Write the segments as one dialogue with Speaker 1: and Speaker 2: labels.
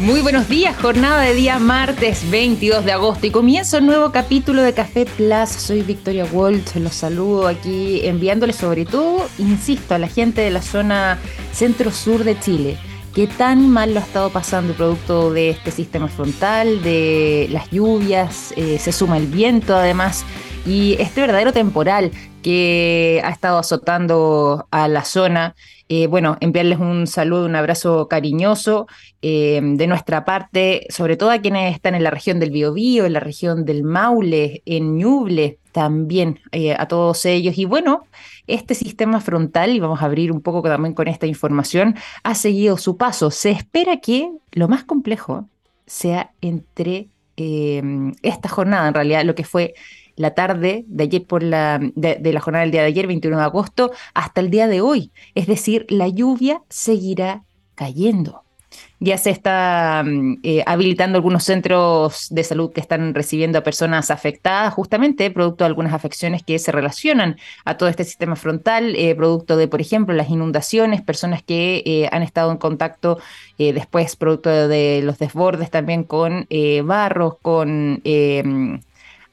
Speaker 1: Muy buenos días, jornada de día martes 22 de agosto y comienzo un nuevo capítulo de Café Plus. Soy Victoria Walt, los saludo aquí enviándoles sobre todo, insisto, a la gente de la zona centro-sur de Chile. Qué tan mal lo ha estado pasando producto de este sistema frontal, de las lluvias, eh, se suma el viento además y este verdadero temporal que ha estado azotando a la zona. Eh, bueno, enviarles un saludo, un abrazo cariñoso eh, de nuestra parte, sobre todo a quienes están en la región del Biobío, en la región del Maule, en Ñuble, también a todos ellos. Y bueno, este sistema frontal, y vamos a abrir un poco también con esta información, ha seguido su paso. Se espera que lo más complejo sea entre eh, esta jornada, en realidad, lo que fue la tarde de ayer por la de, la jornada del día de ayer, 21 de agosto, hasta el día de hoy. Es decir, la lluvia seguirá cayendo. Ya se está mm, eh, habilitando algunos centros de salud que están recibiendo a personas afectadas justamente producto de algunas afecciones que se relacionan a todo este sistema frontal, eh, producto de, por ejemplo, las inundaciones, personas que eh, han estado en contacto después, producto de, los desbordes también con barros, con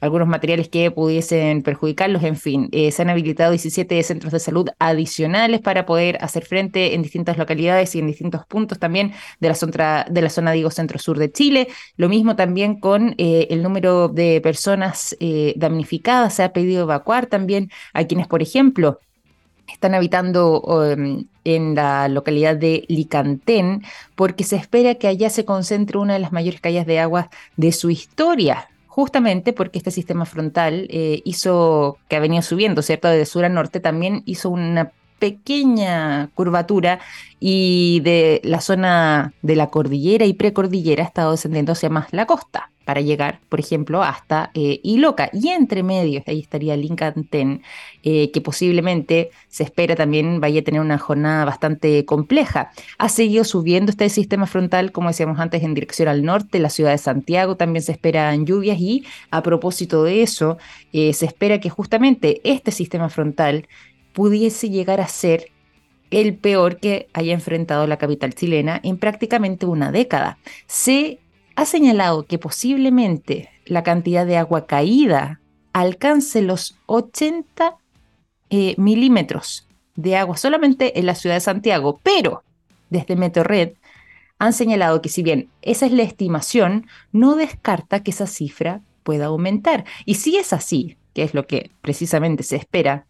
Speaker 1: algunos materiales que pudiesen perjudicarlos, en fin. Eh, se han habilitado 17 centros de salud adicionales para poder hacer frente en distintas localidades y en distintos puntos también de la zona, de la zona digo, centro-sur de Chile. Lo mismo también con eh, el número de personas eh, damnificadas. Se ha pedido evacuar también a quienes, por ejemplo, están habitando em, en la localidad de Licantén, porque se espera que allá se concentre una de las mayores calles de agua de su historia justamente porque este sistema frontal eh, hizo, que ha venido subiendo, ¿cierto? De sur a norte, también hizo una pequeña curvatura y de la zona de la cordillera y precordillera ha estado descendiendo hacia más la costa para llegar, por ejemplo, hasta eh, Iloca. Y entre medio, ahí estaría Lincanten, eh, que posiblemente se espera también vaya a tener una jornada bastante compleja. Ha seguido subiendo este sistema frontal, como decíamos antes, en dirección al norte, la ciudad de Santiago también se esperan lluvias y a propósito de eso, eh, se espera que justamente este sistema frontal pudiese llegar a ser el peor que haya enfrentado la capital chilena en prácticamente una década. Se ha señalado que posiblemente la cantidad de agua caída alcance los 80 eh, milímetros de agua solamente en la ciudad de Santiago, pero desde Meteorred han señalado que si bien esa es la estimación, no descarta que esa cifra pueda aumentar. Y si es así, que es lo que precisamente se espera,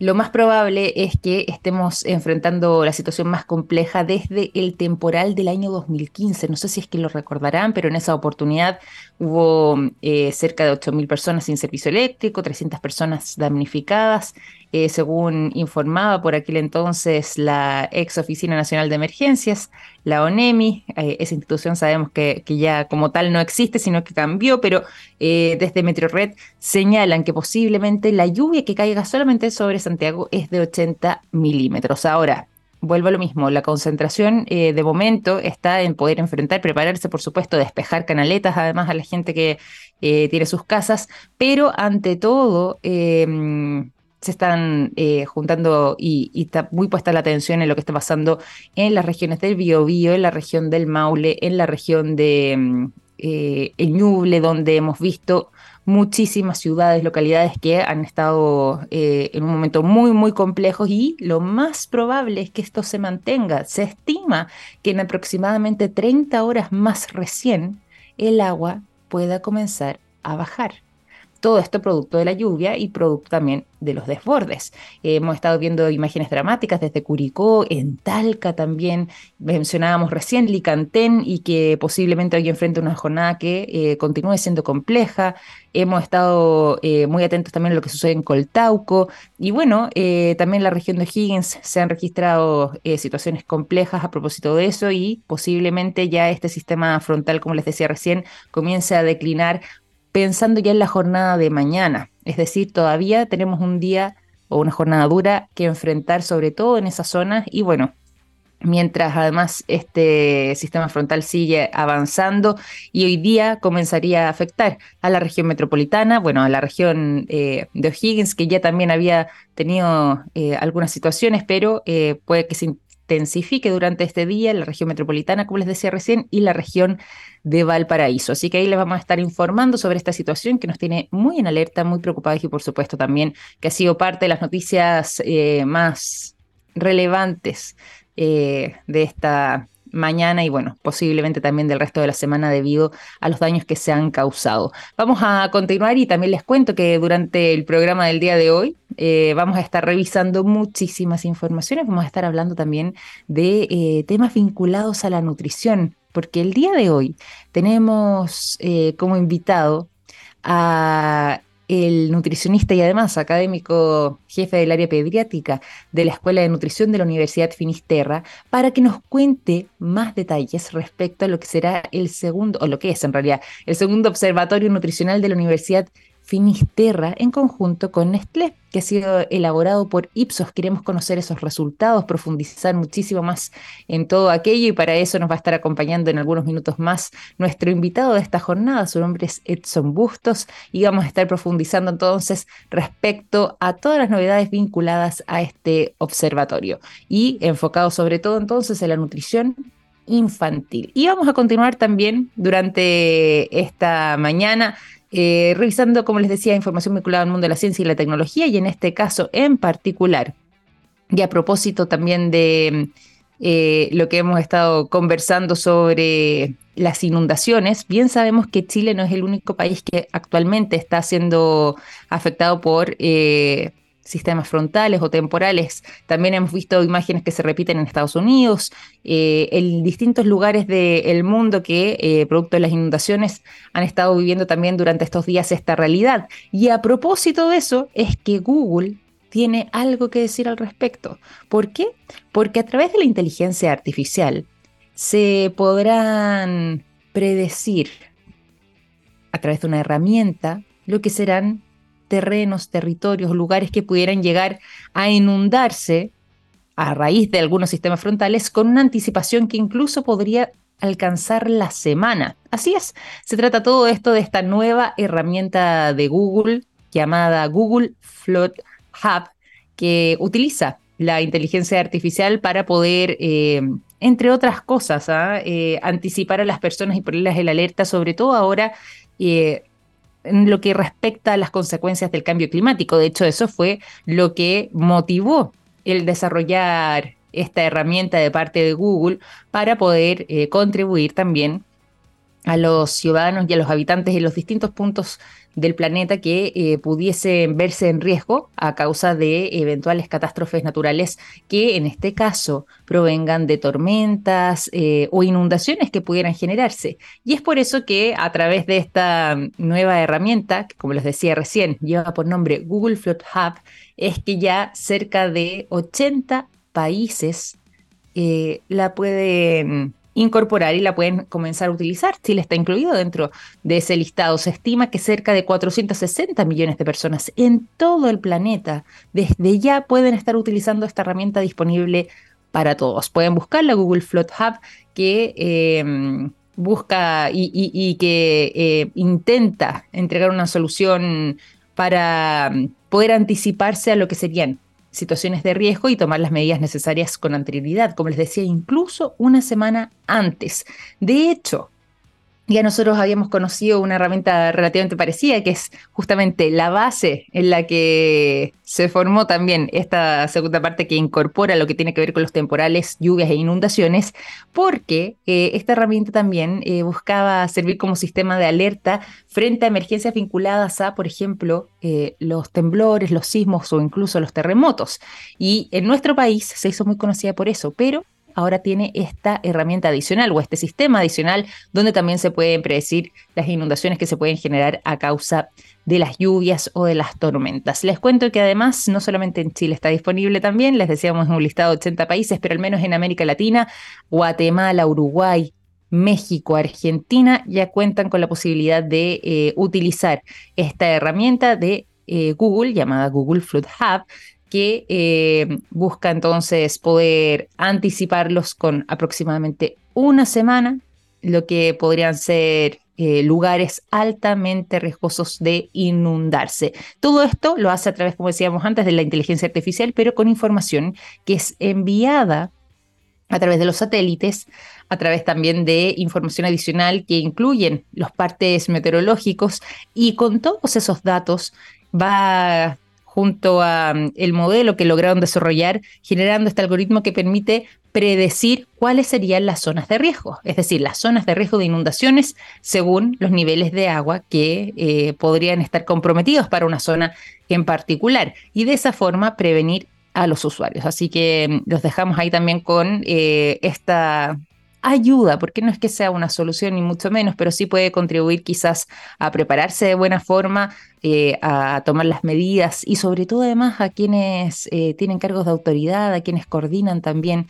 Speaker 1: lo más probable es que estemos enfrentando la situación más compleja desde el temporal del año 2015. No sé si es que lo recordarán, pero en esa oportunidad hubo eh, cerca de 8.000 personas sin servicio eléctrico, 300 personas damnificadas, eh, según informaba por aquel entonces la ex Oficina Nacional de Emergencias, la ONEMI. Eh, esa institución sabemos que, ya como tal no existe, sino que cambió, pero desde Meteorred señalan que posiblemente la lluvia que caiga solamente sobre Santiago es de 80 milímetros. Ahora, vuelvo a lo mismo, la concentración eh, de momento está en poder enfrentar, prepararse, por supuesto, despejar canaletas, además a la gente que eh, tiene sus casas, pero ante todo em, se están eh, juntando y, está muy puesta la atención en lo que está pasando en las regiones del Biobío, en la región del Maule, en la región de em, El Ñuble, donde hemos visto muchísimas ciudades, localidades que han estado eh, en un momento muy, muy complejo y lo más probable es que esto se mantenga. Se estima que en aproximadamente 30 horas más recién el agua pueda comenzar a bajar. Todo esto producto de la lluvia y producto también de los desbordes. hemos estado viendo imágenes dramáticas desde Curicó, en Talca también. Mencionábamos recién Licantén y que posiblemente hoy enfrente una jornada que eh, continúe siendo compleja. Hemos estado eh, muy atentos también a lo que sucede en Coltauco. Y bueno, eh, también en la región de Higgins se han registrado situaciones complejas a propósito de eso y posiblemente ya este sistema frontal, como les decía recién, comience a declinar pensando ya en la jornada de mañana. Es decir, todavía tenemos un día o una jornada dura que enfrentar, sobre todo en esas zonas. Y bueno, mientras además este sistema frontal sigue avanzando y hoy día comenzaría a afectar a la región metropolitana, bueno, a la región eh, de O'Higgins, que ya también había tenido eh, algunas situaciones, pero eh, puede que se intensifique durante este día en la región metropolitana, como les decía recién, y la región de Valparaíso. Así que ahí les vamos a estar informando sobre esta situación que nos tiene muy en alerta, muy preocupados y por supuesto también que ha sido parte de las noticias eh, más relevantes eh, de esta mañana y bueno, posiblemente también del resto de la semana debido a los daños que se han causado. Vamos a continuar y también les cuento que durante el programa del día de hoy eh, vamos a estar revisando muchísimas informaciones, vamos a estar hablando también de eh, temas vinculados a la nutrición, porque el día de hoy tenemos eh, como invitado a el nutricionista y además académico jefe del área pediátrica de la Escuela de Nutrición de la Universidad Finisterra, para que nos cuente más detalles respecto a lo que será el segundo, o lo que es en realidad, el segundo observatorio nutricional de la Universidad Finisterra en conjunto con Nestlé, que ha sido elaborado por Ipsos. Queremos conocer esos resultados, profundizar muchísimo más en todo aquello y para eso nos va a estar acompañando en algunos minutos más nuestro invitado de esta jornada. Su nombre es Edson Bustos y vamos a estar profundizando entonces respecto a todas las novedades vinculadas a este observatorio y enfocado sobre todo entonces en la nutrición infantil. Y vamos a continuar también durante esta mañana eh, revisando, como les decía, información vinculada al mundo de la ciencia y la tecnología, y en este caso en particular, y a propósito también de eh, lo que hemos estado conversando sobre las inundaciones, bien sabemos que Chile no es el único país que actualmente está siendo afectado por eh, sistemas frontales o temporales. También hemos visto imágenes que se repiten en Estados Unidos, eh, en distintos lugares del mundo que, eh, producto de las inundaciones, han estado viviendo también durante estos días esta realidad. Y a propósito de eso, es que Google tiene algo que decir al respecto. ¿Por qué? Porque a través de la inteligencia artificial se podrán predecir a través de una herramienta lo que serán terrenos, territorios, lugares que pudieran llegar a inundarse a raíz de algunos sistemas frontales con una anticipación que incluso podría alcanzar la semana. Así es, se trata todo esto de esta nueva herramienta de Google llamada Google Flood Hub, que utiliza la inteligencia artificial para poder, eh, entre otras cosas, ¿ah? eh, anticipar a las personas y ponerlas en alerta, sobre todo ahora eh, en lo que respecta a las consecuencias del cambio climático. De hecho, eso fue lo que motivó el desarrollar esta herramienta de parte de Google para poder eh, contribuir también a los ciudadanos y a los habitantes en los distintos puntos del planeta que eh, pudiesen verse en riesgo a causa de eventuales catástrofes naturales que en este caso provengan de tormentas eh, o inundaciones que pudieran generarse. Y es por eso que a través de esta nueva herramienta, que como les decía recién, lleva por nombre Google Flood Hub, es que ya cerca de 80 países eh, la pueden incorporar y la pueden comenzar a utilizar. Chile está incluido dentro de ese listado. Se estima que cerca de 460 millones de personas en todo el planeta desde ya pueden estar utilizando esta herramienta disponible para todos. Pueden buscar la Google Flood Hub que eh, busca y, que eh, intenta entregar una solución para poder anticiparse a lo que serían situaciones de riesgo y tomar las medidas necesarias con anterioridad, como les decía, incluso una semana antes. De hecho, ya nosotros habíamos conocido una herramienta relativamente parecida, que es justamente la base en la que se formó también esta segunda parte que incorpora lo que tiene que ver con los temporales, lluvias e inundaciones, porque eh, esta herramienta también eh, buscaba servir como sistema de alerta frente a emergencias vinculadas a, por ejemplo, eh, los temblores, los sismos o incluso los terremotos. Y en nuestro país se hizo muy conocida por eso, pero ahora tiene esta herramienta adicional o este sistema adicional donde también se pueden predecir las inundaciones que se pueden generar a causa de las lluvias o de las tormentas. Les cuento que además no solamente en Chile está disponible también, les decíamos en un listado de 80 países, pero al menos en América Latina, Guatemala, Uruguay, México, Argentina ya cuentan con la posibilidad de eh, utilizar esta herramienta de eh, Google llamada Google Flood Hub que eh, busca entonces poder anticiparlos con aproximadamente una semana, lo que podrían ser eh, lugares altamente riesgosos de inundarse. Todo esto lo hace a través, como decíamos antes, de la inteligencia artificial, pero con información que es enviada a través de los satélites, a través también de información adicional que incluyen los partes meteorológicos y con todos esos datos va junto a mm, el modelo que lograron desarrollar, generando este algoritmo que permite predecir cuáles serían las zonas de riesgo, es decir, las zonas de riesgo de inundaciones según los niveles de agua que eh, podrían estar comprometidos para una zona en particular y de esa forma prevenir a los usuarios. Así que mm, los dejamos ahí también con eh, esta ayuda, porque no es que sea una solución ni mucho menos, pero sí puede contribuir quizás a prepararse de buena forma, eh, a tomar las medidas y sobre todo además a quienes eh, tienen cargos de autoridad, a quienes coordinan también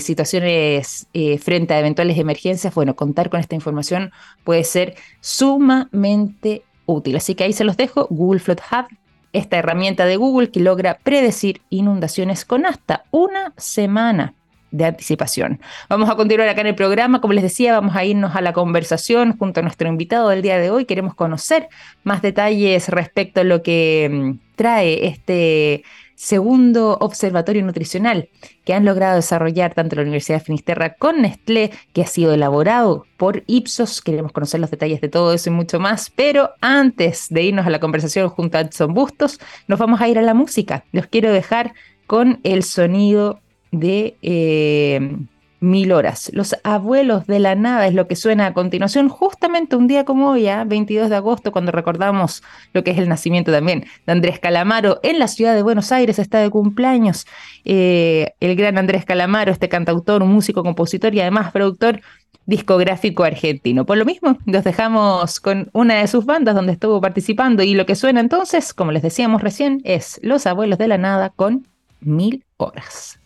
Speaker 1: situaciones frente a eventuales emergencias. Bueno, contar con esta información puede ser sumamente útil. Así que ahí se los dejo, Google Flood Hub esta herramienta de Google que logra predecir inundaciones con hasta una semana de anticipación. Vamos a continuar acá en el programa. Como les decía, vamos a irnos a la conversación junto a nuestro invitado del día de hoy. Queremos conocer más detalles respecto a lo que mm, trae este segundo observatorio nutricional que han logrado desarrollar tanto la Universidad de Finisterra con Nestlé, que ha sido elaborado por Ipsos. Queremos conocer los detalles de todo eso y mucho más, pero antes de irnos a la conversación junto a Edson Bustos, nos vamos a ir a la música. Los quiero dejar con el sonido de eh, mil horas. Los abuelos de la nada es lo que suena a continuación, justamente un día como hoy, 22 ¿ah? de agosto, cuando recordamos lo que es el nacimiento también de Andrés Calamaro en la ciudad de Buenos Aires, está de cumpleaños. Eh, el gran Andrés Calamaro, este cantautor, músico, compositor y además productor discográfico argentino. Por lo mismo, los dejamos con una de sus bandas donde estuvo participando y lo que suena entonces, como les decíamos recién, es Los Abuelos de la Nada con Mil Horas.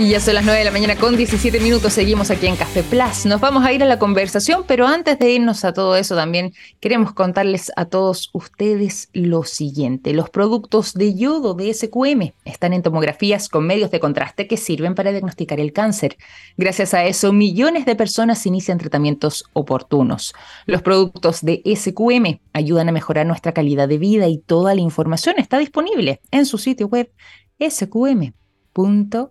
Speaker 1: Y ya son las 9 de la mañana con 17 minutos, seguimos aquí en Café Plus. Nos vamos a ir a la conversación, pero antes de irnos a todo eso también queremos contarles a todos ustedes lo siguiente. Los productos de yodo de SQM están en tomografías con medios de contraste que sirven para diagnosticar el cáncer. Gracias a eso, millones de personas inician tratamientos oportunos. Los productos de SQM ayudan a mejorar nuestra calidad de vida y toda la información está disponible en su sitio web sqm.com.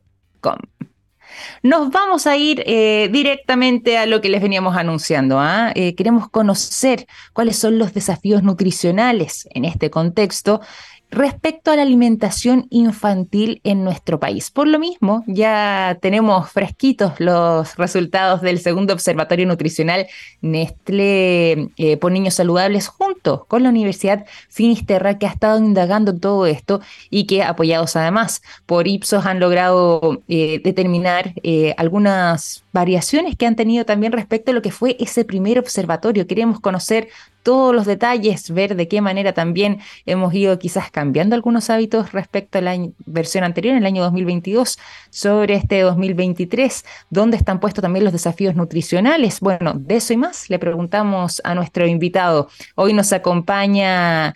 Speaker 1: Nos vamos a ir eh, directamente a lo que les veníamos anunciando. ¿ah? Eh, queremos conocer cuáles son los desafíos nutricionales en este contexto respecto a la alimentación infantil en nuestro país. Por lo mismo, ya tenemos fresquitos los resultados del segundo observatorio nutricional Nestlé eh, por Niños Saludables junto con la Universidad Finisterra que ha estado indagando todo esto y que apoyados además por Ipsos han logrado eh, determinar eh, algunas variaciones que han tenido también respecto a lo que fue ese primer observatorio. Queremos conocer todos los detalles, ver de qué manera también hemos ido quizás cambiando algunos hábitos respecto a la versión anterior, en el año 2022, sobre este 2023, dónde están puestos también los desafíos nutricionales. Bueno, de eso y más le preguntamos a nuestro invitado. Hoy nos acompaña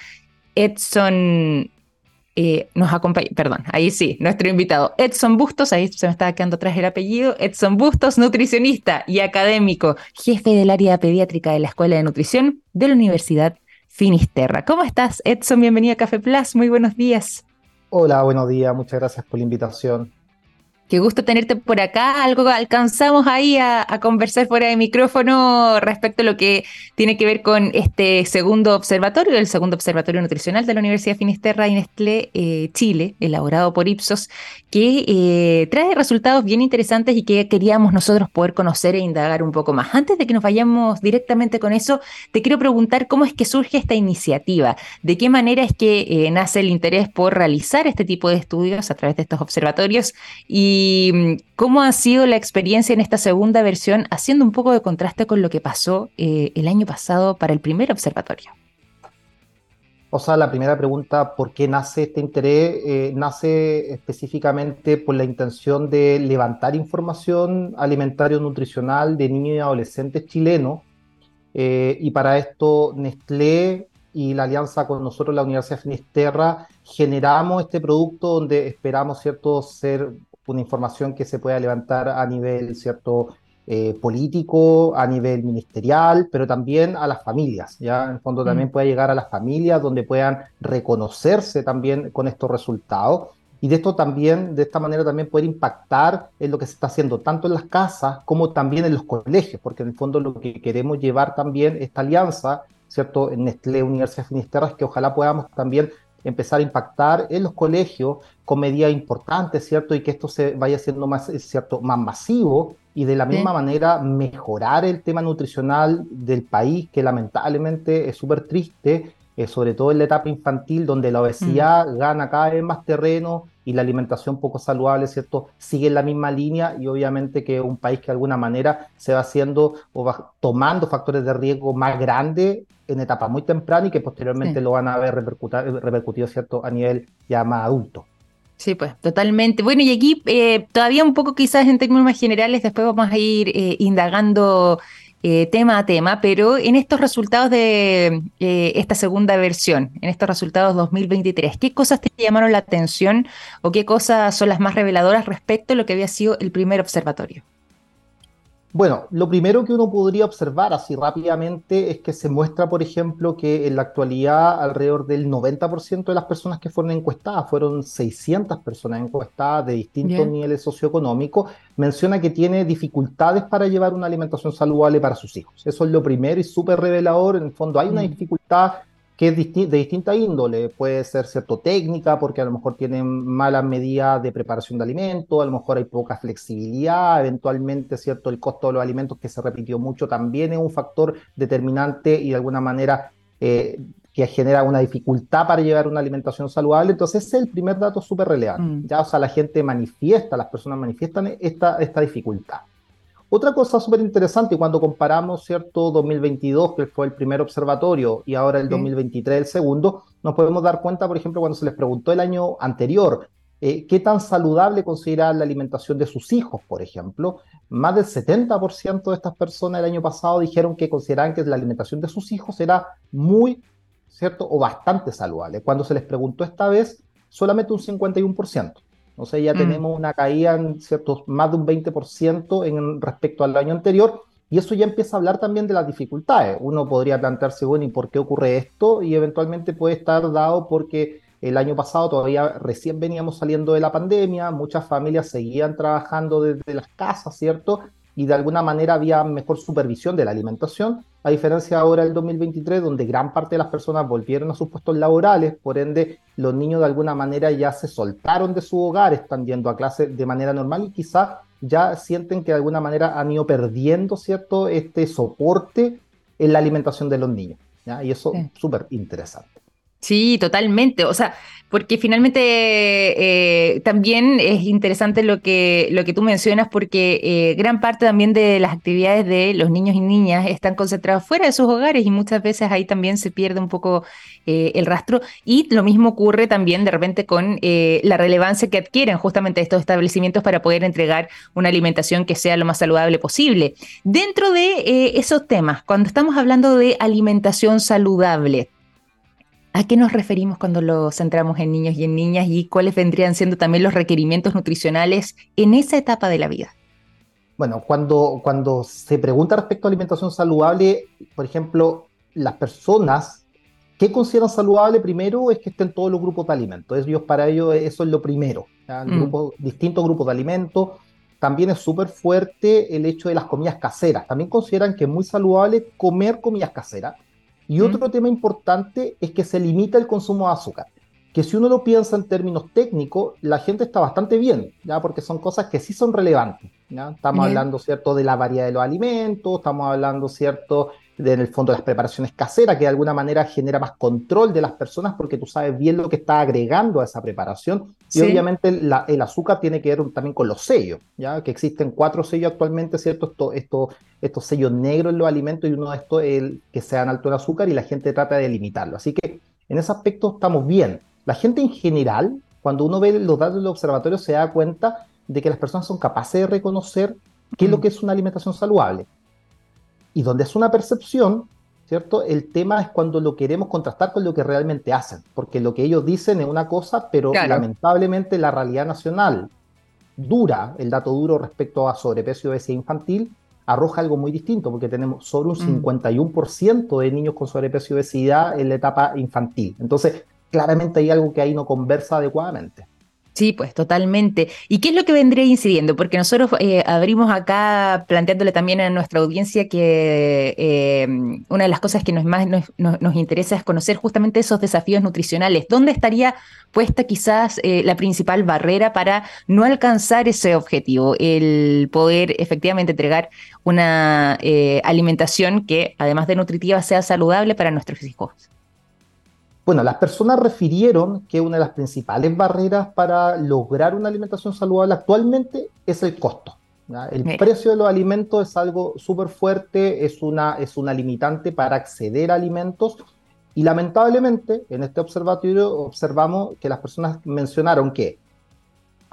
Speaker 1: Edson eh, nos acompaña, perdón, ahí sí, nuestro invitado Edson Bustos, ahí se me estaba quedando atrás el apellido, Edson Bustos, nutricionista y académico, jefe del área pediátrica de la Escuela de Nutrición de la Universidad Finisterra. ¿Cómo estás, Edson? Bienvenido a Café Plus, muy buenos días.
Speaker 2: Hola, buenos días, muchas gracias por la invitación.
Speaker 1: Qué gusto tenerte por acá. Algo alcanzamos ahí a, conversar fuera de micrófono respecto a lo que tiene que ver con este segundo observatorio, el segundo observatorio nutricional de la Universidad Finisterra y Nestlé eh, Chile, elaborado por Ipsos, que eh, trae resultados bien interesantes y que queríamos nosotros poder conocer e indagar un poco más. Antes de que nos vayamos directamente con eso, te quiero preguntar cómo es que surge esta iniciativa, de qué manera es que eh, nace el interés por realizar este tipo de estudios a través de estos observatorios y ¿Y mm, cómo ha sido la experiencia en esta segunda versión, haciendo un poco de contraste con lo que pasó eh, el año pasado para el primer observatorio?
Speaker 2: O sea, la primera pregunta, ¿por qué nace este interés? Eh, nace específicamente por la intención de levantar información alimentario-nutricional de niños y adolescentes chilenos. Eh, y para esto Nestlé y la alianza con nosotros, la Universidad Finisterra, generamos este producto donde esperamos, ¿cierto?, ser una información que se pueda levantar a nivel cierto eh, político, a nivel ministerial, pero también a las familias, ¿ya? En el fondo también mm. puede llegar a las familias donde puedan reconocerse también con estos resultados. y de esto también, de esta manera también poder impactar en lo que se está haciendo tanto en las casas como también en los colegios, porque en el fondo lo que queremos llevar también esta alianza, ¿cierto? En Nestlé Universidad Finisterra es que ojalá podamos también empezar a impactar en los colegios con medidas importantes, ¿cierto? Y que esto se vaya haciendo más, ¿cierto? más masivo y de la misma manera mejorar el tema nutricional del país, que lamentablemente es súper triste, eh, sobre todo en la etapa infantil, donde la obesidad mm. gana cada vez más terreno y la alimentación poco saludable, ¿cierto? Sigue en la misma línea y obviamente que un país que de alguna manera se va haciendo o va tomando factores de riesgo más grandes en etapa muy temprana y que posteriormente lo van a ver repercutido, ¿cierto? A nivel ya más adulto.
Speaker 1: Sí, pues totalmente. Bueno, y aquí eh, todavía un poco quizás en términos más generales, después vamos a ir eh, indagando eh, tema a tema, pero en estos resultados de esta segunda versión, en estos resultados 2023, ¿qué cosas te llamaron la atención o qué cosas son las más reveladoras respecto a lo que había sido el primer observatorio?
Speaker 2: Bueno, lo primero que uno podría observar así rápidamente es que se muestra, por ejemplo, que en la actualidad alrededor del 90% de las personas que fueron encuestadas, fueron 600 personas encuestadas de distintos niveles socioeconómicos, menciona que tiene dificultades para llevar una alimentación saludable para sus hijos. Eso es lo primero y súper revelador. En el fondo hay una mm. dificultad que es de distinta índole, puede ser cierto técnica, porque a lo mejor tienen malas medidas de preparación de alimentos, a lo mejor hay poca flexibilidad, eventualmente cierto el costo de los alimentos que se repitió mucho también es un factor determinante y de alguna manera eh, que genera una dificultad para llevar una alimentación saludable. Entonces ese es el primer dato súper relevante. Mm. Ya, o sea, la gente manifiesta, las personas manifiestan esta, esta dificultad. Otra cosa súper interesante, cuando comparamos, ¿cierto? 2022, que fue el primer observatorio, y ahora el 2023, el segundo, nos podemos dar cuenta, por ejemplo, cuando se les preguntó el año anterior, eh, ¿qué tan saludable considera la alimentación de sus hijos, por ejemplo? Más del 70% de estas personas el año pasado dijeron que consideraban que la alimentación de sus hijos era muy, ¿cierto? O bastante saludable. Cuando se les preguntó esta vez, solamente un 51%. O sea, ya mm. tenemos una caída en ciertos más de un 20% en respecto al año anterior. Y eso ya empieza a hablar también de las dificultades. Uno podría plantearse, bueno, ¿y por qué ocurre esto? Y eventualmente puede estar dado porque el año pasado todavía recién veníamos saliendo de la pandemia, muchas familias seguían trabajando desde las casas, ¿cierto? Y de alguna manera había mejor supervisión de la alimentación, a diferencia ahora del 2023, donde gran parte de las personas volvieron a sus puestos laborales, por ende los niños de alguna manera ya se soltaron de su hogar, están yendo a clase de manera normal y quizás ya sienten que de alguna manera han ido perdiendo cierto este soporte en la alimentación de los niños. Y eso es súper interesante.
Speaker 1: Sí, totalmente. O sea, porque finalmente eh, también es interesante lo que, lo que tú mencionas, porque eh, gran parte también de las actividades de los niños y niñas están concentrados fuera de sus hogares y muchas veces ahí también se pierde un poco eh, el rastro. Y lo mismo ocurre también de repente con la relevancia que adquieren justamente estos establecimientos para poder entregar una alimentación que sea lo más saludable posible. Dentro de esos temas, cuando estamos hablando de alimentación saludable, ¿A qué nos referimos cuando lo centramos en niños y en niñas y cuáles vendrían siendo también los requerimientos nutricionales en esa etapa de la vida?
Speaker 2: Bueno, cuando, cuando se pregunta respecto a alimentación saludable, por ejemplo, las personas, ¿qué consideran saludable primero? Es que estén todos los grupos de alimentos. Ellos, para ellos, eso es lo primero. Mm. distintos grupos de alimentos. También es súper fuerte el hecho de las comidas caseras. También consideran que es muy saludable comer comidas caseras y otro tema importante es que se limita el consumo de azúcar, que si uno lo piensa en términos técnicos, la gente está bastante bien, ¿ya? porque son cosas que sí son relevantes. ¿ya? Estamos hablando, ¿cierto?, de la variedad de los alimentos, estamos hablando, ¿cierto?, en el fondo las preparaciones caseras, que de alguna manera genera más control de las personas porque tú sabes bien lo que está agregando a esa preparación. Y obviamente el azúcar tiene que ver también con los sellos, ya que existen cuatro sellos actualmente, ¿cierto? Esto, esto, estos sellos negros en los alimentos y uno de estos es el que sean alto en azúcar y la gente trata de limitarlo. Así que en ese aspecto estamos bien. La gente en general, cuando uno ve los datos del observatorio, se da cuenta de que las personas son capaces de reconocer qué es lo mm. que es una alimentación saludable. Y donde es una percepción, ¿cierto? El tema es cuando lo queremos contrastar con lo que realmente hacen, porque lo que ellos dicen es una cosa, pero lamentablemente la realidad nacional dura, el dato duro respecto a sobrepeso y obesidad infantil, arroja algo muy distinto, porque tenemos sobre un 51% mm. de niños con sobrepeso y obesidad en la etapa infantil. Entonces, claramente hay algo que ahí no conversa adecuadamente.
Speaker 1: Sí, pues totalmente. ¿Y qué es lo que vendría incidiendo? Porque nosotros eh, abrimos acá planteándole también a nuestra audiencia que eh, una de las cosas que nos más nos, nos, interesa es conocer justamente esos desafíos nutricionales. ¿Dónde estaría puesta quizás eh, la principal barrera para no alcanzar ese objetivo? El poder efectivamente entregar una alimentación que, además de nutritiva, sea saludable para nuestros hijos.
Speaker 2: Bueno, las personas refirieron que una de las principales barreras para lograr una alimentación saludable actualmente es el costo. El precio de los alimentos es algo súper fuerte, es una, es una limitante para acceder a alimentos y lamentablemente en este observatorio observamos que las personas mencionaron que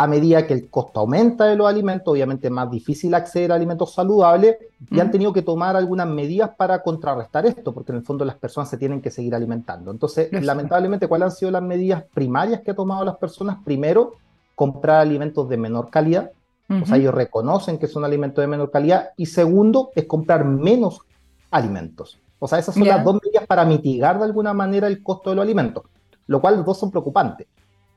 Speaker 2: a medida que el costo aumenta de los alimentos, obviamente es más difícil acceder a alimentos saludables y han tenido que tomar algunas medidas para contrarrestar esto, porque en el fondo las personas se tienen que seguir alimentando. Entonces, lamentablemente, ¿cuáles han sido las medidas primarias que han tomado las personas? Primero, comprar alimentos de menor calidad, o sea, ellos reconocen que son alimentos de menor calidad, y segundo, es comprar menos alimentos. O sea, esas son las dos medidas para mitigar de alguna manera el costo de los alimentos, lo cual los dos son preocupantes.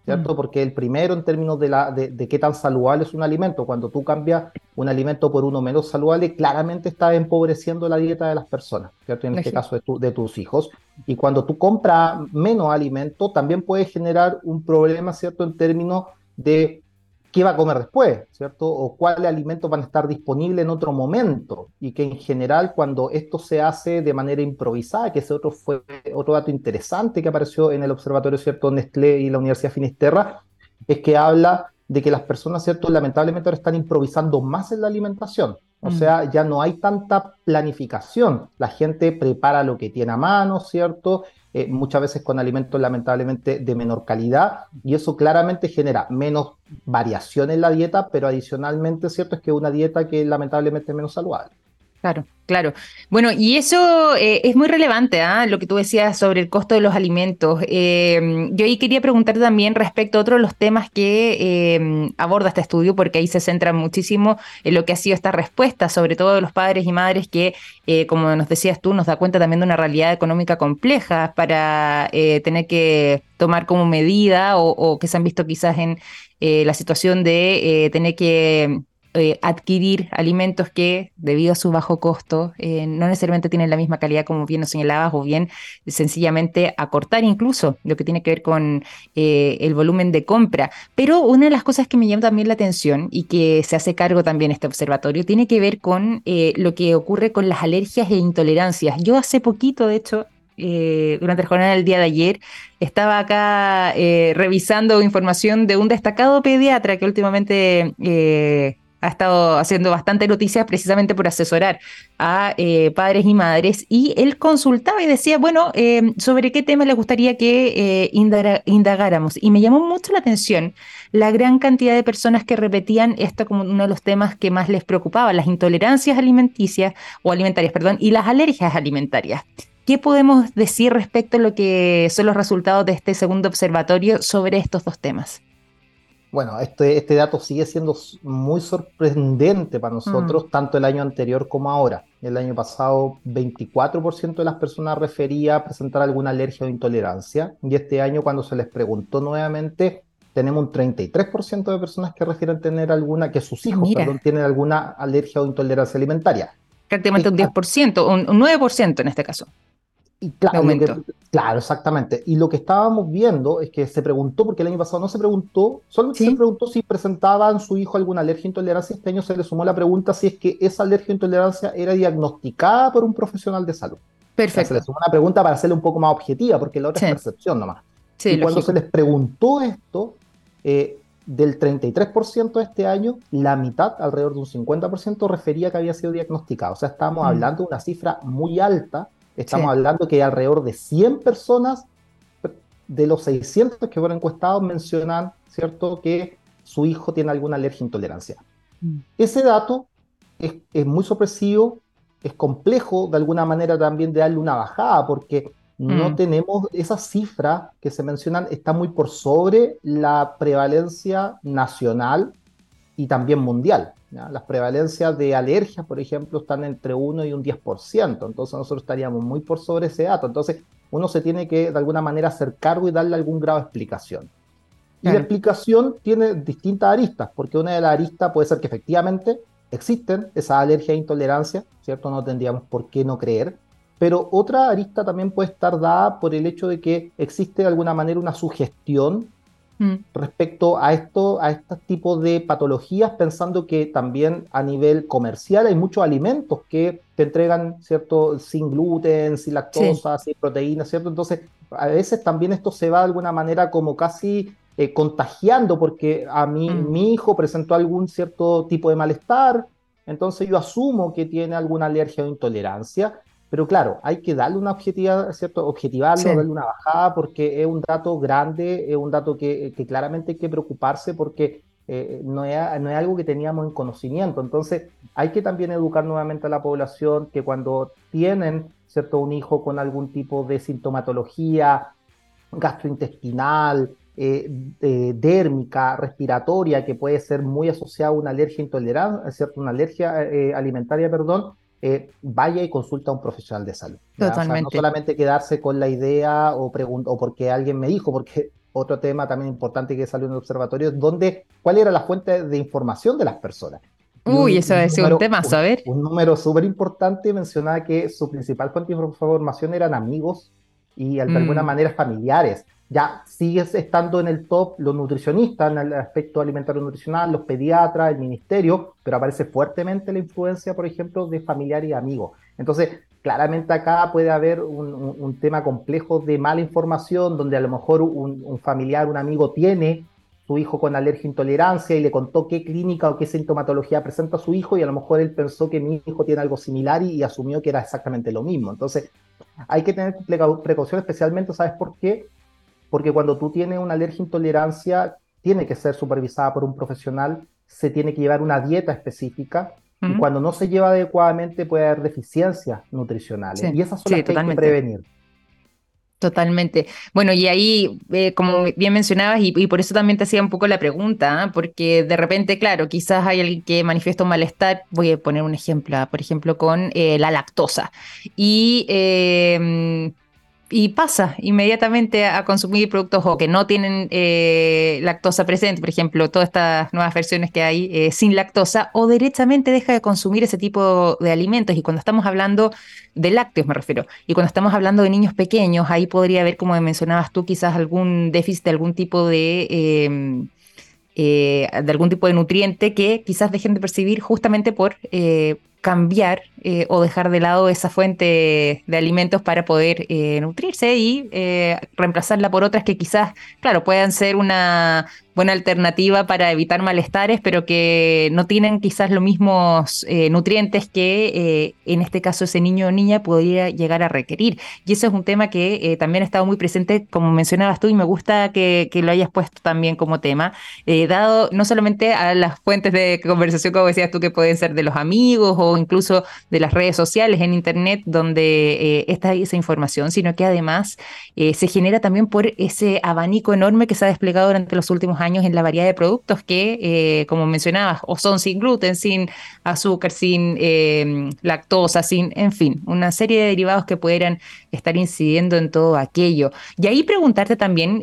Speaker 2: ¿Cierto? Mm. Porque el primero en términos de, la, de, qué tan saludable es un alimento, cuando tú cambias un alimento por uno menos saludable, claramente estás empobreciendo la dieta de las personas, ¿cierto? En este caso de, de tus hijos. Y cuando tú compras menos alimento, también puedes generar un problema, ¿cierto? En términos de qué va a comer después, ¿cierto? O cuáles alimentos van a estar disponibles en otro momento. Y que en general cuando esto se hace de manera improvisada, que ese otro fue otro dato interesante que apareció en el observatorio, ¿cierto? Nestlé y la Universidad Finisterra, es que habla de que las personas, ¿cierto? Lamentablemente ahora están improvisando más en la alimentación. O mm. sea, ya no hay tanta planificación. La gente prepara lo que tiene a mano, ¿cierto? Eh, muchas veces con alimentos lamentablemente de menor calidad y eso claramente genera menos variación en la dieta, pero adicionalmente cierto es que una dieta que lamentablemente es menos saludable.
Speaker 1: Claro, claro. Bueno, y eso eh, es muy relevante, ¿ah? lo que tú decías sobre el costo de los alimentos. Eh, yo ahí quería preguntarte también respecto a otro de los temas que eh, aborda este estudio, porque ahí se centra muchísimo en lo que ha sido esta respuesta, sobre todo de los padres y madres que, como nos decías tú, nos da cuenta también de una realidad económica compleja para tener que tomar como medida o, o, que se han visto quizás en la situación de tener que eh, adquirir alimentos que, debido a su bajo costo, eh, no necesariamente tienen la misma calidad como bien nos señalabas, o bien sencillamente acortar incluso lo que tiene que ver con eh, el volumen de compra. Pero una de las cosas que me llama también la atención y que se hace cargo también este observatorio tiene que ver con lo que ocurre con las alergias e intolerancias. Yo hace poquito, de hecho, durante la jornada del día de ayer, estaba acá revisando información de un destacado pediatra que últimamente ha estado haciendo bastante noticias precisamente por asesorar a eh, padres y madres y él consultaba y decía, bueno, eh, sobre qué tema le gustaría que eh, indagáramos. Y me llamó mucho la atención la gran cantidad de personas que repetían esto como uno de los temas que más les preocupaba, las intolerancias alimenticias o alimentarias, perdón, y las alergias alimentarias. ¿Qué podemos decir respecto a lo que son los resultados de este segundo observatorio sobre estos dos temas?
Speaker 2: Bueno, este, este dato sigue siendo muy sorprendente para nosotros, mm. tanto el año anterior como ahora. El año pasado, 24% de las personas refería presentar alguna alergia o intolerancia, y este año, cuando se les preguntó nuevamente, tenemos un 33% de personas que refieren tener alguna, que sus hijos, perdón, tienen alguna alergia o intolerancia alimentaria.
Speaker 1: Prácticamente un 10%, un, un 9% en este caso.
Speaker 2: Y claro, claro, exactamente. Y lo que estábamos viendo es que se preguntó, porque el año pasado no se preguntó, solo se preguntó si presentaban su hijo alguna alergia intolerancia. Este año se le sumó la pregunta si es que esa alergia intolerancia era diagnosticada por un profesional de salud.
Speaker 1: Perfecto.
Speaker 2: se le sumó una pregunta para hacerle un poco más objetiva, porque la otra es percepción nomás. y cuando se les preguntó esto, eh, del 33% de este año, la mitad, alrededor de un 50%, refería que había sido diagnosticado. O sea, estábamos mm. hablando de una cifra muy alta Estamos hablando que alrededor de 100 personas de los 600 que fueron encuestados mencionan, ¿cierto?, que su hijo tiene alguna alergia intolerancia. Mm. Ese dato es, muy sorpresivo, es complejo de alguna manera también de darle una bajada, porque no mm. tenemos esa cifra que se mencionan, está muy por sobre la prevalencia nacional y también mundial. Las prevalencias de alergias, por ejemplo, están entre 1 y un 10%, entonces nosotros estaríamos muy por sobre ese dato. Entonces uno se tiene que de alguna manera hacer cargo y darle algún grado de explicación. Y la explicación tiene distintas aristas, porque una de las aristas puede ser que efectivamente existen esas alergias e intolerancias, ¿cierto? No tendríamos por qué no creer. Pero otra arista también puede estar dada por el hecho de que existe de alguna manera una sugestión mm. respecto a esto, a estos tipos de patologías, pensando que también a nivel comercial hay muchos alimentos que te entregan, ¿cierto? Sin gluten, sin lactosa, sin proteínas, ¿cierto? Entonces, a veces también esto se va de alguna manera como casi eh, contagiando, porque a mí, mm. mi hijo presentó algún cierto tipo de malestar, entonces yo asumo que tiene alguna alergia o intolerancia, pero claro, hay que darle una objetividad, ¿cierto? Objetivarlo, darle una bajada, porque es un dato grande, es un dato que, claramente hay que preocuparse porque eh, no, es, no, es, algo que teníamos en conocimiento. Entonces, hay que también educar nuevamente a la población que cuando tienen, ¿cierto? Un hijo con algún tipo de sintomatología gastrointestinal, eh, dérmica, respiratoria, que puede ser muy asociada a una alergia intolerancia, ¿cierto? Una alergia eh, alimentaria, perdón, eh, vaya y consulta a un profesional de salud. Totalmente. no solamente quedarse con la idea o, o porque alguien me dijo, porque otro tema también importante que salió en el observatorio es dónde, cuál era la fuente de información de las personas.
Speaker 1: Uy, eso es un, tema,
Speaker 2: a Un, número súper importante mencionaba que su principal fuente de información eran amigos y de alguna mm. manera familiares ya sigues estando en el top los nutricionistas en el aspecto alimentario nutricional, los pediatras, el ministerio, pero aparece fuertemente la influencia, por ejemplo, de familiares y amigos. Entonces, claramente acá puede haber un, tema complejo de mala información, donde a lo mejor un, familiar, un amigo tiene su hijo con alergia e intolerancia y le contó qué clínica o qué sintomatología presenta su hijo y a lo mejor él pensó que mi hijo tiene algo similar y, y asumió que era exactamente lo mismo. Entonces, hay que tener precaución especialmente, ¿sabes por qué? Porque cuando tú tienes una alergia intolerancia, tiene que ser supervisada por un profesional, se tiene que llevar una dieta específica, y cuando no se lleva adecuadamente puede haber deficiencias nutricionales, y esas son las que hay que prevenir.
Speaker 1: Totalmente. Bueno, y ahí, eh, como bien mencionabas, y, por eso también te hacía un poco la pregunta, ¿ah? porque de repente, claro, quizás hay alguien que manifiesta un malestar, voy a poner un ejemplo, por ejemplo, con eh, la lactosa. Y eh, y pasa inmediatamente a consumir productos o que no tienen eh, lactosa presente, por ejemplo, todas estas nuevas versiones que hay eh, sin lactosa, o directamente deja de consumir ese tipo de alimentos. Y cuando estamos hablando de lácteos, me refiero, y cuando estamos hablando de niños pequeños, ahí podría haber, como mencionabas tú, quizás algún déficit de algún tipo de... Em, eh, de algún tipo de nutriente que quizás dejen de percibir justamente por cambiar eh, o dejar de lado esa fuente de alimentos para poder eh, nutrirse y eh, reemplazarla por otras que quizás, claro, puedan ser una buena alternativa para evitar malestares, pero que no tienen quizás los mismos nutrientes que en este caso ese niño o niña podría llegar a requerir. Y eso es un tema que también ha estado muy presente, como mencionabas tú, y me gusta que, que lo hayas puesto también como tema, dado no solamente a las fuentes de conversación, como decías tú, que pueden ser de los amigos o incluso de las redes sociales en Internet donde eh, está esa información, sino que además eh, se genera también por ese abanico enorme que se ha desplegado durante los últimos años en la variedad de productos que, eh, como mencionabas, o son sin gluten, sin azúcar, sin lactosa, sin, en fin, una serie de derivados que pudieran estar incidiendo en todo aquello. Y ahí preguntarte también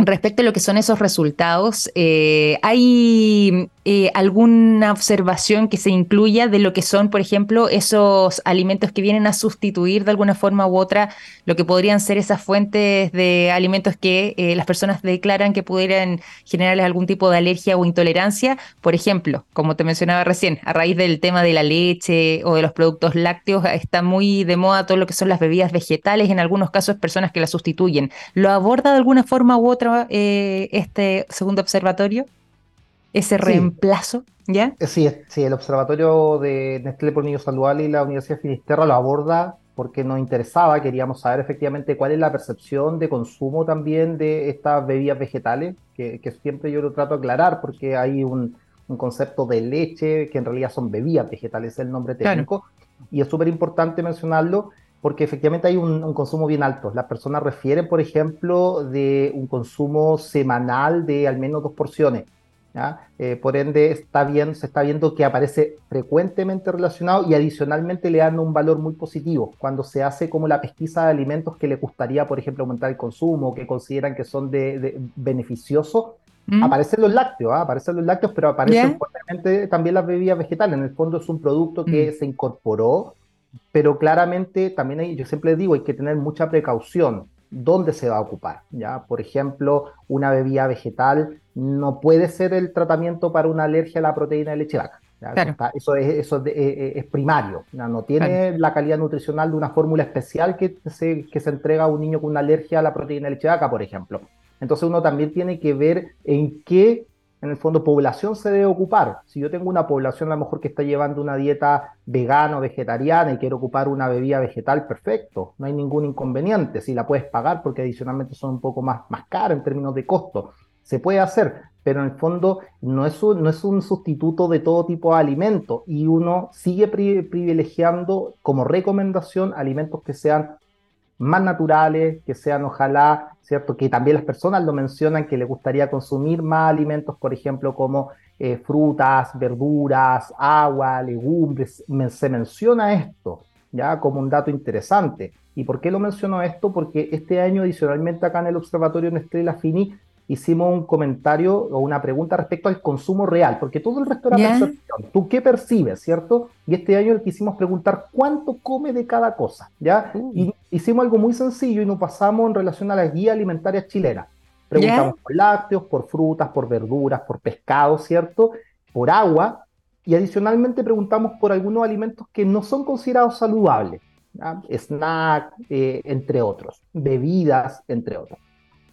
Speaker 1: Respecto a lo que son esos resultados, eh, ¿hay eh, alguna observación que se incluya de lo que son, por ejemplo, esos alimentos que vienen a sustituir de alguna forma u otra lo que podrían ser esas fuentes de alimentos que eh, las personas declaran que pudieran generarles algún tipo de alergia o intolerancia? Por ejemplo, como te mencionaba recién, a raíz del tema de la leche o de los productos lácteos, está muy de moda todo lo que son las bebidas vegetales, en algunos casos personas que las sustituyen. ¿Lo aborda de alguna forma u otra? Eh, este segundo observatorio? ¿Ese reemplazo? ¿Ya?
Speaker 2: Eh, sí, sí, el observatorio de Nestlé por Niños Saludables y la Universidad de Finisterra lo aborda porque nos interesaba, queríamos saber efectivamente cuál es la percepción de consumo también de estas bebidas vegetales, que, siempre yo lo trato de aclarar porque hay un, concepto de leche que en realidad son bebidas vegetales, es el nombre técnico, y es súper importante mencionarlo porque efectivamente hay un, consumo bien alto. Las personas refieren, por ejemplo, de un consumo semanal de al menos dos porciones. Eh, por ende, está bien, se está viendo que aparece frecuentemente relacionado y adicionalmente le dan un valor muy positivo cuando se hace como la pesquisa de alimentos que le gustaría, por ejemplo, aumentar el consumo, que consideran que son de, beneficiosos. Mm. Aparecen los lácteos, ¿ah? aparecen los lácteos, pero aparecen también las bebidas vegetales. En el fondo es un producto que mm. se incorporó, pero claramente también hay, yo siempre digo, hay que tener mucha precaución dónde se va a ocupar. ¿ya? Por ejemplo, una bebida vegetal no puede ser el tratamiento para una alergia a la proteína de leche vaca. Eso, es, eso eh, eh, es, primario, no tiene la calidad nutricional de una fórmula especial que se, que se entrega a un niño con una alergia a la proteína de leche vaca, por ejemplo. Entonces uno también tiene que ver en qué en el fondo población se debe ocupar. Si yo tengo una población a lo mejor que está llevando una dieta vegana o vegetariana y quiero ocupar una bebida vegetal, perfecto, no hay ningún inconveniente. Si la puedes pagar porque adicionalmente son un poco más, más caras en términos de costo, se puede hacer, pero en el fondo no es un, no es un sustituto de todo tipo de alimentos y uno sigue privilegiando como recomendación alimentos que sean más naturales, que sean ojalá, ¿cierto? Que también las personas lo mencionan, que les gustaría consumir más alimentos, por ejemplo, como eh, frutas, verduras, agua, legumbres. se menciona esto, ya como un dato interesante. ¿Y por qué lo menciono esto? Porque este año, adicionalmente, acá en el Observatorio Nestlé Fini, hicimos un comentario o una pregunta respecto al consumo real, porque todo el resto era percepción. ¿Tú qué percibes, cierto? Y este año quisimos preguntar cuánto come de cada cosa, ¿ya? Y hicimos algo muy sencillo y nos pasamos en relación a la guía alimentaria chilena. Preguntamos por lácteos, por frutas, por verduras, por pescado, ¿cierto? Por agua. Y adicionalmente preguntamos por algunos alimentos que no son considerados saludables. ¿ya? Snack, eh, entre otros. Bebidas, entre otros.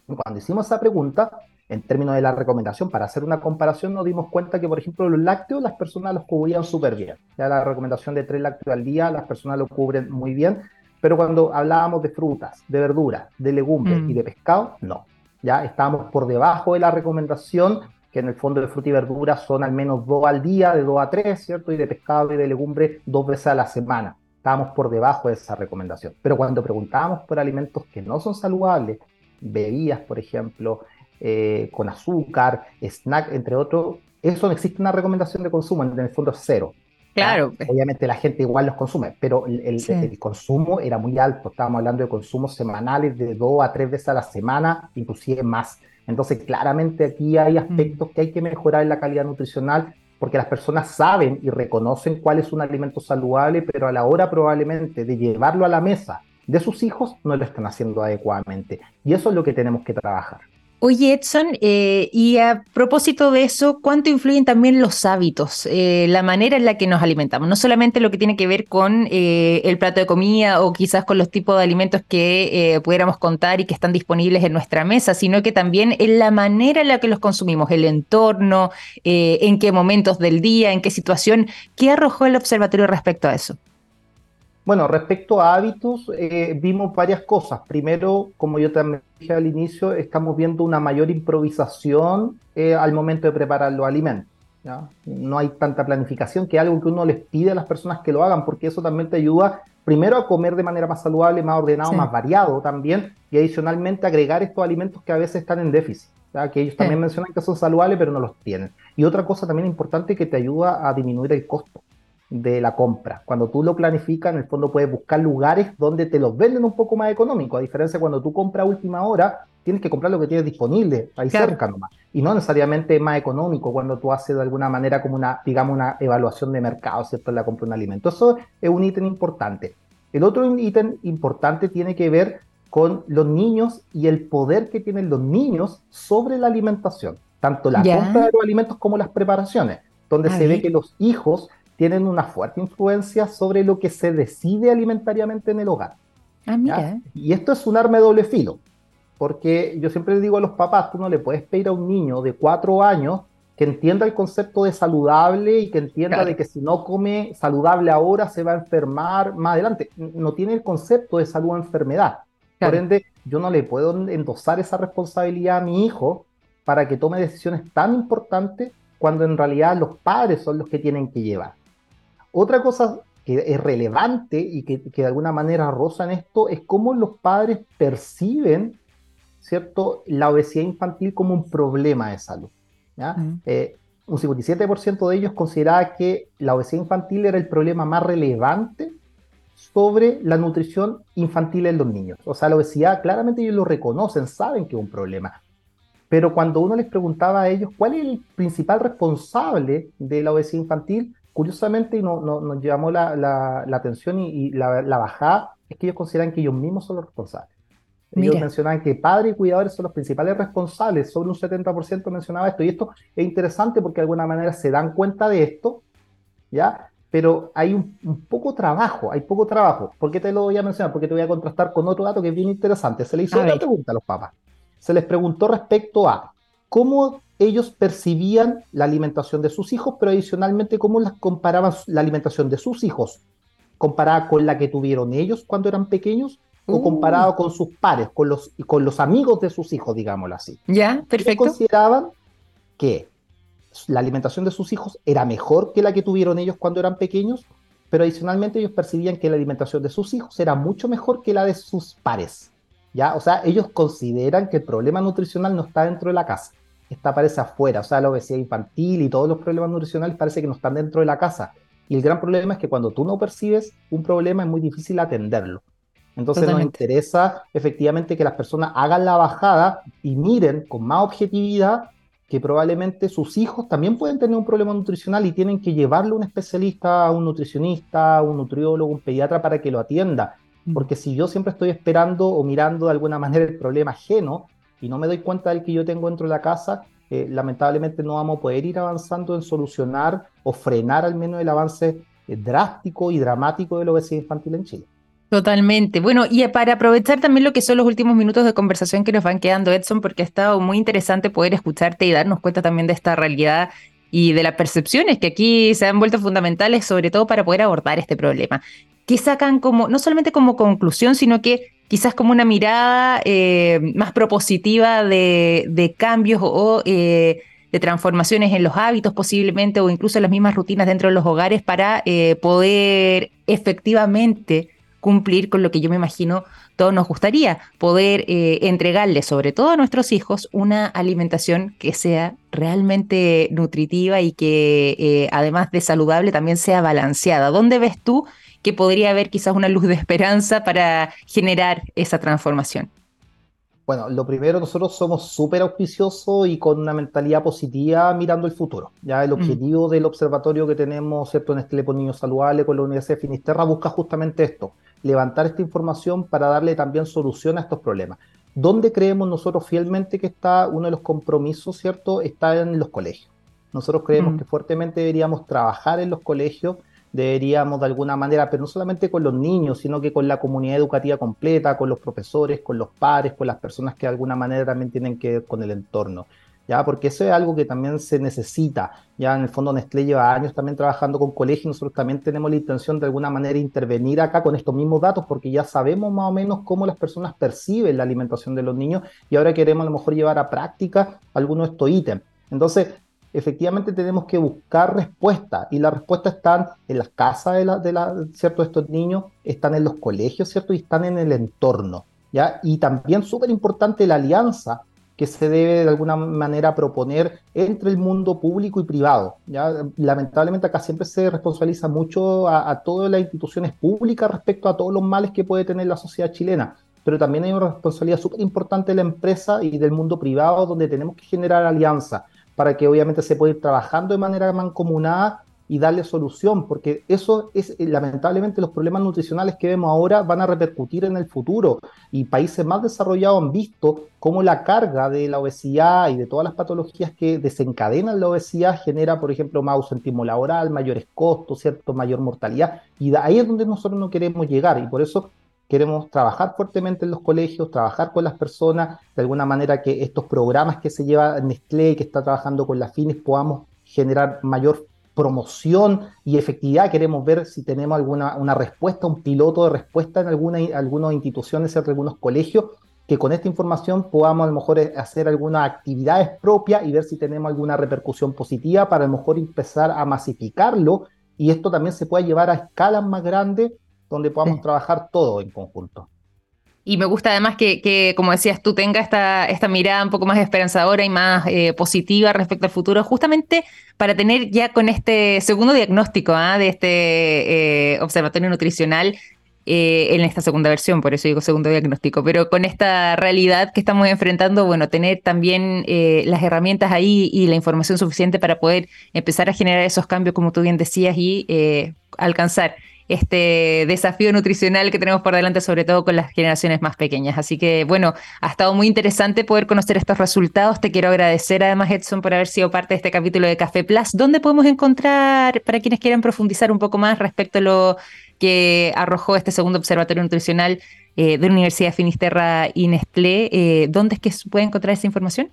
Speaker 2: Cuando hicimos esa pregunta, en términos de la recomendación, para hacer una comparación, nos dimos cuenta que, por ejemplo, los lácteos las personas los cubrían súper bien. Ya la recomendación de tres lácteos al día, las personas lo cubren muy bien, pero cuando hablábamos de frutas, de verduras, de legumbres mm. y de pescado, no. Ya estábamos por debajo de la recomendación, que en el fondo de fruta y verduras son al menos dos al día, de dos a tres, ¿cierto? Y de pescado y de legumbre dos veces a la semana. Estábamos por debajo de esa recomendación. Pero cuando preguntábamos por alimentos que no son saludables, bebidas, por ejemplo, eh, con azúcar, snack, entre otros, eso no existe una recomendación de consumo, en el fondo es cero.
Speaker 1: Claro.
Speaker 2: Obviamente la gente igual los consume, pero el, consumo era muy alto. Estábamos hablando de consumos semanales de dos a tres veces a la semana, inclusive más. Entonces, claramente aquí hay mm. aspectos que hay que mejorar en la calidad nutricional porque las personas saben y reconocen cuál es un alimento saludable, pero a la hora probablemente de llevarlo a la mesa de sus hijos no lo están haciendo adecuadamente. Y eso es lo que tenemos que trabajar.
Speaker 1: Oye, Edson, eh, y a propósito de eso, ¿cuánto influyen también los hábitos, eh, la manera en la que nos alimentamos? No solamente lo que tiene que ver con eh, el plato de comida o quizás con los tipos de alimentos que pudiéramos contar y que están disponibles en nuestra mesa, sino que también en la manera en la que los consumimos, el entorno, en qué momentos del día, en qué situación. ¿Qué arrojó el observatorio respecto a eso?
Speaker 2: Bueno, respecto a hábitos, eh, vimos varias cosas. Primero, como yo también dije al inicio, estamos viendo una mayor improvisación eh, al momento de preparar los alimentos. No hay tanta planificación, que es algo que uno les pide a las personas que lo hagan, porque eso también te ayuda primero a comer de manera más saludable, más ordenado, más variado también, y adicionalmente agregar estos alimentos que a veces están en déficit. que ellos también mencionan que son saludables, pero no los tienen. Y otra cosa también importante que te ayuda a disminuir el costo de la compra. Cuando tú lo planificas, en el fondo puedes buscar lugares donde te los venden un poco más económico, a diferencia de cuando tú compras a última hora, tienes que comprar lo que tienes disponible ahí cerca nomás. Y no necesariamente más económico cuando tú haces de alguna manera como una, digamos, una evaluación de mercado, ¿cierto? En la compra de un alimento. Eso es un ítem importante. El otro ítem importante tiene que ver con los niños y el poder que tienen los niños sobre la alimentación, tanto la compra de los alimentos como las preparaciones, donde se ve que los hijos tienen una fuerte influencia sobre lo que se decide alimentariamente en el hogar.
Speaker 1: Ah, mira.
Speaker 2: Y esto es un arma de doble filo, porque yo siempre digo a los papás, tú no le puedes pedir a un niño de cuatro años que entienda el concepto de saludable y que entienda de que si no come saludable ahora se va a enfermar más adelante. No tiene el concepto de salud o enfermedad. Por ende, yo no le puedo endosar esa responsabilidad a mi hijo para que tome decisiones tan importantes cuando en realidad los padres son los que tienen que llevar. Otra cosa que es relevante y que, de alguna manera roza en esto es cómo los padres perciben ¿cierto? la obesidad infantil como un problema de salud. Mm. Eh, un 57% de ellos consideraba que la obesidad infantil era el problema más relevante sobre la nutrición infantil en los niños. O sea, la obesidad claramente ellos lo reconocen, saben que es un problema. Pero cuando uno les preguntaba a ellos cuál es el principal responsable de la obesidad infantil, curiosamente y no, nos llamó la, atención y, la, bajada, es que ellos consideran que ellos mismos son los responsables. Ellos mencionaban que padres y cuidadores son los principales responsables, sobre un 70% mencionaba esto, y esto es interesante porque de alguna manera se dan cuenta de esto, ¿ya? Pero hay un, poco trabajo, hay poco trabajo. ¿Por qué te lo voy a mencionar? Porque te voy a contrastar con otro dato que es bien interesante. Se le hizo otra pregunta a los papás. Se les preguntó respecto a cómo ellos percibían la alimentación de sus hijos, pero adicionalmente cómo las comparaban la alimentación de sus hijos comparada con la que tuvieron ellos cuando eran pequeños o uh. comparado con sus pares, con los, con los amigos de sus hijos, digámoslo así.
Speaker 1: Ya, perfecto.
Speaker 2: consideraban que la alimentación de sus hijos era mejor que la que tuvieron ellos cuando eran pequeños, pero adicionalmente ellos percibían que la alimentación de sus hijos era mucho mejor que la de sus pares. ¿ya? O sea, ellos consideran que el problema nutricional no está dentro de la casa, está parece afuera, o sea, la obesidad infantil y todos los problemas nutricionales parece que no están dentro de la casa. Y el gran problema es que cuando tú no percibes un problema es muy difícil atenderlo. Entonces nos interesa efectivamente que las personas hagan la bajada y miren con más objetividad que probablemente sus hijos también pueden tener un problema nutricional y tienen que llevarlo a un especialista, a un nutricionista, a un nutriólogo, un pediatra para que lo atienda. Mm. Porque si yo siempre estoy esperando o mirando de alguna manera el problema ajeno y no me doy cuenta del que yo tengo dentro de la casa, eh, lamentablemente no vamos a poder ir avanzando en solucionar o frenar al menos el avance eh, drástico y dramático de la obesidad infantil en Chile.
Speaker 1: Totalmente. Bueno, y para aprovechar también lo que son los últimos minutos de conversación que nos van quedando, Edson, porque ha estado muy interesante poder escucharte y darnos cuenta también de esta realidad y de las percepciones que aquí se han vuelto fundamentales, sobre todo para poder abordar este problema. ¿Qué sacan como, no solamente como conclusión, sino que quizás como una mirada eh, más propositiva de, cambios o eh, de transformaciones en los hábitos posiblemente o incluso en las mismas rutinas dentro de los hogares para eh, poder efectivamente cumplir con lo que yo me imagino todos nos gustaría, poder eh, entregarle sobre todo a nuestros hijos una alimentación que sea realmente nutritiva y que además de saludable también sea balanceada. ¿Dónde ves tú que podría haber quizás una luz de esperanza para generar esa transformación?
Speaker 2: Bueno, lo primero, nosotros somos súper auspiciosos y con una mentalidad positiva mirando el futuro. Ya el mm. objetivo del observatorio que tenemos, ¿cierto? En este Niño Saludable con la Universidad de Finisterra busca justamente esto, levantar esta información para darle también solución a estos problemas. ¿Dónde creemos nosotros fielmente que está uno de los compromisos, ¿cierto? Está en los colegios. Nosotros creemos mm. que fuertemente deberíamos trabajar en los colegios, deberíamos de alguna manera, pero no solamente con los niños, sino que con la comunidad educativa completa, con los profesores, con los padres, con las personas que de alguna manera también tienen que ver con el entorno. ¿ya? Porque eso es algo que también se necesita. Ya en el fondo Nestlé lleva años también trabajando con colegios, nosotros también tenemos la intención de alguna manera intervenir acá con estos mismos datos, porque ya sabemos más o menos cómo las personas perciben la alimentación de los niños y ahora queremos a lo mejor llevar a práctica algunos de estos ítems. Entonces, efectivamente tenemos que buscar respuestas y las respuestas están en las casas de, la, de, la, ¿cierto? estos niños, están en los colegios, ¿cierto? Y están en el entorno, ¿ya? Y también súper importante la alianza que se debe de alguna manera proponer entre el mundo público y privado. ¿ya? Lamentablemente acá siempre se responsabiliza mucho a, todas las instituciones públicas respecto a todos los males que puede tener la sociedad chilena, pero también hay una responsabilidad súper importante de la empresa y del mundo privado donde tenemos que generar alianzas para que obviamente se pueda ir trabajando de manera mancomunada y darle solución, porque eso es, eh, lamentablemente, los problemas nutricionales que vemos ahora van a repercutir en el futuro. Y países más desarrollados han visto cómo la carga de la obesidad y de todas las patologías que desencadenan la obesidad genera, por ejemplo, más ausentismo laboral, mayores costos, ¿cierto? mayor mortalidad. Y ahí es donde nosotros no queremos llegar. Y por eso queremos trabajar fuertemente en los colegios, trabajar con las personas, de alguna manera que estos programas que se lleva Nestlé, que está trabajando con las fines, podamos generar mayor promoción y efectividad. Queremos ver si tenemos alguna una respuesta, un piloto de respuesta en alguna, algunas instituciones, en algunos colegios, que con esta información podamos a lo mejor hacer algunas actividades propias y ver si tenemos alguna repercusión positiva para a lo mejor empezar a masificarlo y esto también se pueda llevar a escalas más grandes donde podamos trabajar todo en conjunto.
Speaker 1: Y me gusta además que, como decías tú, tenga esta, esta mirada un poco más esperanzadora y más eh, positiva respecto al futuro, justamente para tener ya con este segundo diagnóstico ¿ah? de este eh, observatorio nutricional eh, en esta segunda versión, por eso digo segundo diagnóstico, pero con esta realidad que estamos enfrentando, bueno, tener también las herramientas ahí y la información suficiente para poder empezar a generar esos cambios, como tú bien decías, y alcanzar este desafío nutricional que tenemos por delante, sobre todo con las generaciones más pequeñas. Así que, bueno, ha estado muy interesante poder conocer estos resultados. Te quiero agradecer además, Edson, por haber sido parte de este capítulo de Café Plus. ¿Dónde podemos encontrar, para quienes quieran profundizar un poco más respecto a lo que arrojó este segundo observatorio nutricional eh, de la Universidad Finisterra y Nestlé, eh, ¿dónde es que se puede encontrar esa información?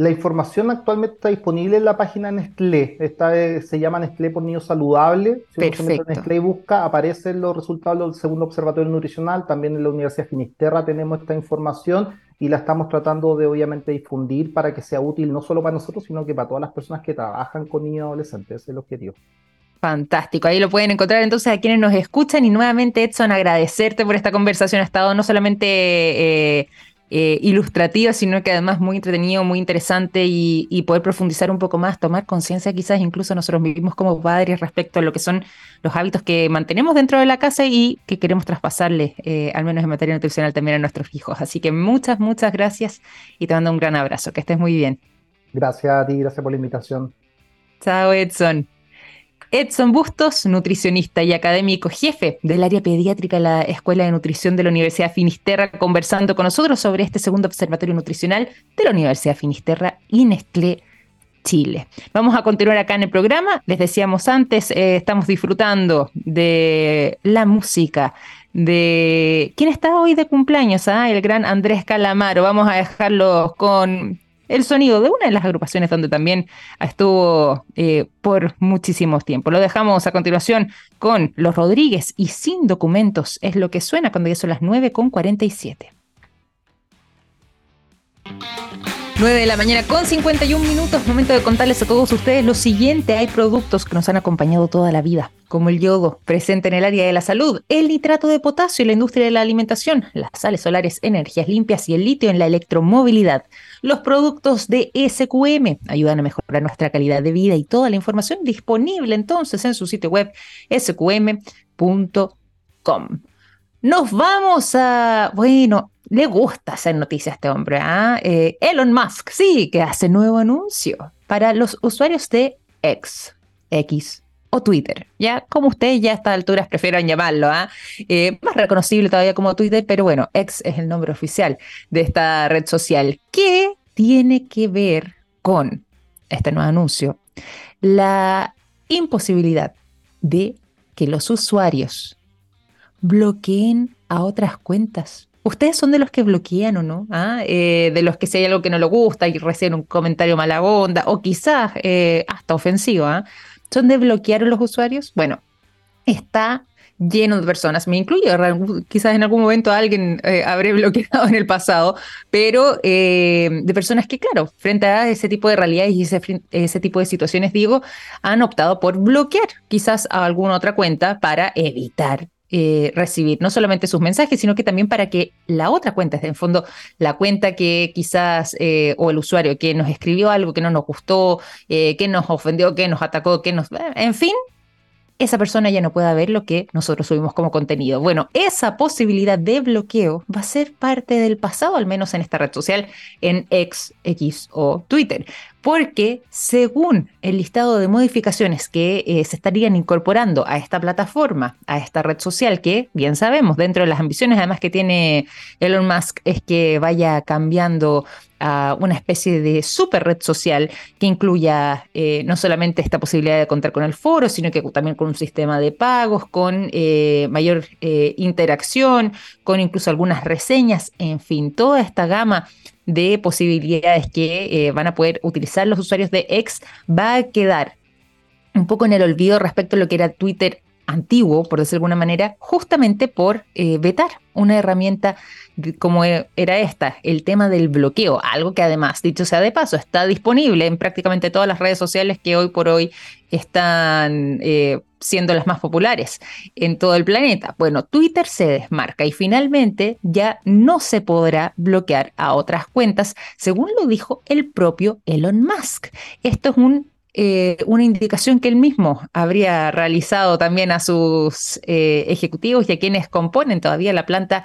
Speaker 2: La información actualmente está disponible en la página Nestlé. Esta se llama Nestlé por Niños Saludable. Si uno se mete en Nestlé y busca, aparecen los resultados del segundo observatorio nutricional. También en la Universidad Finisterra tenemos esta información y la estamos tratando de obviamente difundir para que sea útil no solo para nosotros, sino que para todas las personas que trabajan con niños y adolescentes. Ese es el objetivo.
Speaker 1: Fantástico, ahí lo pueden encontrar entonces a quienes nos escuchan y nuevamente Edson agradecerte por esta conversación, ha estado no solamente eh, eh, ilustrativa, sino que además muy entretenido, muy interesante y, poder profundizar un poco más, tomar conciencia quizás incluso nosotros mismos como padres respecto a lo que son los hábitos que mantenemos dentro de la casa y que queremos traspasarle, eh, al menos en materia nutricional también a nuestros hijos. Así que muchas, muchas gracias y te mando un gran abrazo, que estés muy bien.
Speaker 2: Gracias a ti, gracias por la invitación.
Speaker 1: Chao Edson. Edson Bustos, nutricionista y académico jefe del área pediátrica de la Escuela de Nutrición de la Universidad Finisterra, conversando con nosotros sobre este segundo observatorio nutricional de la Universidad Finisterra y Nestlé Chile. Vamos a continuar acá en el programa. Les decíamos antes, eh, estamos disfrutando de la música de... ¿Quién está hoy de cumpleaños? Ah? El gran Andrés Calamaro. Vamos a dejarlo con el sonido de una de las agrupaciones donde también estuvo eh, por muchísimo tiempo. Lo dejamos a continuación con Los Rodríguez y Sin Documentos es lo que suena cuando ya son las 9.47. 9 de la mañana con 51 minutos, momento de contarles a todos ustedes lo siguiente. Hay productos que nos han acompañado toda la vida, como el yodo, presente en el área de la salud, el nitrato de potasio en la industria de la alimentación, las sales solares, energías limpias y el litio en la electromovilidad. Los productos de SQM ayudan a mejorar nuestra calidad de vida y toda la información disponible entonces en su sitio web sqm.com. Nos vamos a, bueno, le gusta hacer noticias a este hombre. ¿ah? Eh, Elon Musk, sí, que hace nuevo anuncio para los usuarios de X, X o Twitter. Ya, como ustedes ya a estas alturas prefieren llamarlo, ¿ah? Eh, más reconocible todavía como Twitter, pero bueno, X es el nombre oficial de esta red social. ¿Qué tiene que ver con este nuevo anuncio? La imposibilidad de que los usuarios bloqueen a otras cuentas ¿Ustedes son de los que bloquean o no? ¿Ah? Eh, de los que si hay algo que no les gusta y reciben un comentario mala onda o quizás eh, hasta ofensivo, ¿ah? ¿son de bloquear a los usuarios? Bueno, está lleno de personas, me incluyo, quizás en algún momento alguien eh, habré bloqueado en el pasado, pero de personas que, claro, frente a ese tipo de realidades y ese, ese tipo de situaciones, digo, han optado por bloquear quizás a alguna otra cuenta para evitar eh, recibir no solamente sus mensajes, sino que también para que la otra cuenta, en fondo la cuenta que quizás, eh, o el usuario que nos escribió algo que no nos gustó, eh, que nos ofendió, que nos atacó, que nos... En fin, esa persona ya no pueda ver lo que nosotros subimos como contenido. Bueno, esa posibilidad de bloqueo va a ser parte del pasado, al menos en esta red social, en X, X o Twitter, porque según el listado de modificaciones que eh, se estarían incorporando a esta plataforma, a esta red social, que bien sabemos, dentro de las ambiciones además que tiene Elon Musk, es que vaya cambiando a una especie de super red social que incluya eh, no solamente esta posibilidad de contar con el foro, sino que también con un sistema de pagos, con eh, mayor interacción, con incluso algunas reseñas, en fin, toda esta gama de posibilidades que van a poder utilizar los usuarios de X va a quedar un poco en el olvido respecto a lo que era Twitter antiguo, por decirlo de alguna manera, justamente por vetar una herramienta como e, era esta, el tema del bloqueo, algo que además, dicho sea de paso, está disponible en prácticamente todas las redes sociales que hoy por hoy están eh, siendo las más populares en todo el planeta. Bueno, Twitter se desmarca y finalmente ya no se podrá bloquear a otras cuentas, según lo dijo el propio Elon Musk. Esto es un eh, una indicación que él mismo habría realizado también a sus eh, ejecutivos y a quienes componen todavía la planta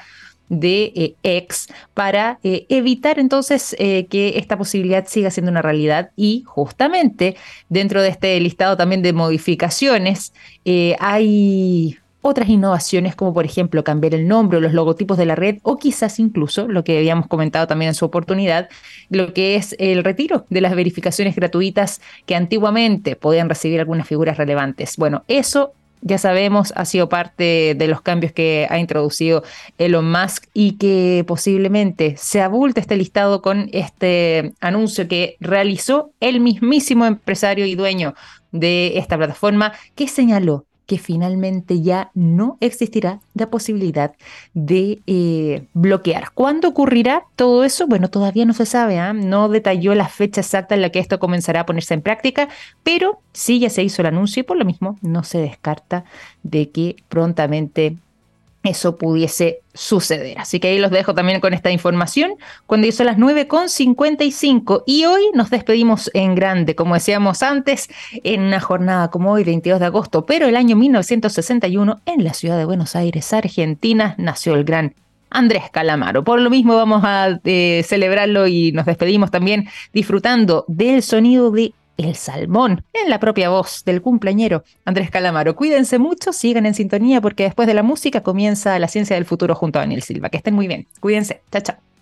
Speaker 1: de eh, X para evitar entonces que esta posibilidad siga siendo una realidad y justamente dentro de este listado también de modificaciones hay otras innovaciones como por ejemplo cambiar el nombre o los logotipos de la red o quizás incluso lo que habíamos comentado también en su oportunidad, lo que es el retiro de las verificaciones gratuitas que antiguamente podían recibir algunas figuras relevantes. Bueno, eso ya sabemos, ha sido parte de los cambios que ha introducido Elon Musk y que posiblemente se abulte este listado con este anuncio que realizó el mismísimo empresario y dueño de esta plataforma que señaló que finalmente ya no existirá la posibilidad de eh, bloquear. ¿Cuándo ocurrirá todo eso? Bueno, todavía no se sabe, ¿ah? no detalló la fecha exacta en la que esto comenzará a ponerse en práctica, pero sí ya se hizo el anuncio y por lo mismo no se descarta de que prontamente eso pudiese suceder. Así que ahí los dejo también con esta información cuando hizo las 9.55 y hoy nos despedimos en grande, como decíamos antes, en una jornada como hoy, 22 de agosto, pero el año 1961 en la ciudad de Buenos Aires, Argentina, nació el gran Andrés Calamaro. Por lo mismo vamos a eh, celebrarlo y nos despedimos también disfrutando del sonido de el salmón, en la propia voz del cumpleañero Andrés Calamaro. Cuídense mucho, sigan en sintonía porque después de la música comienza la ciencia del futuro junto a Daniel Silva. Que estén muy bien. Cuídense. Chao, chao.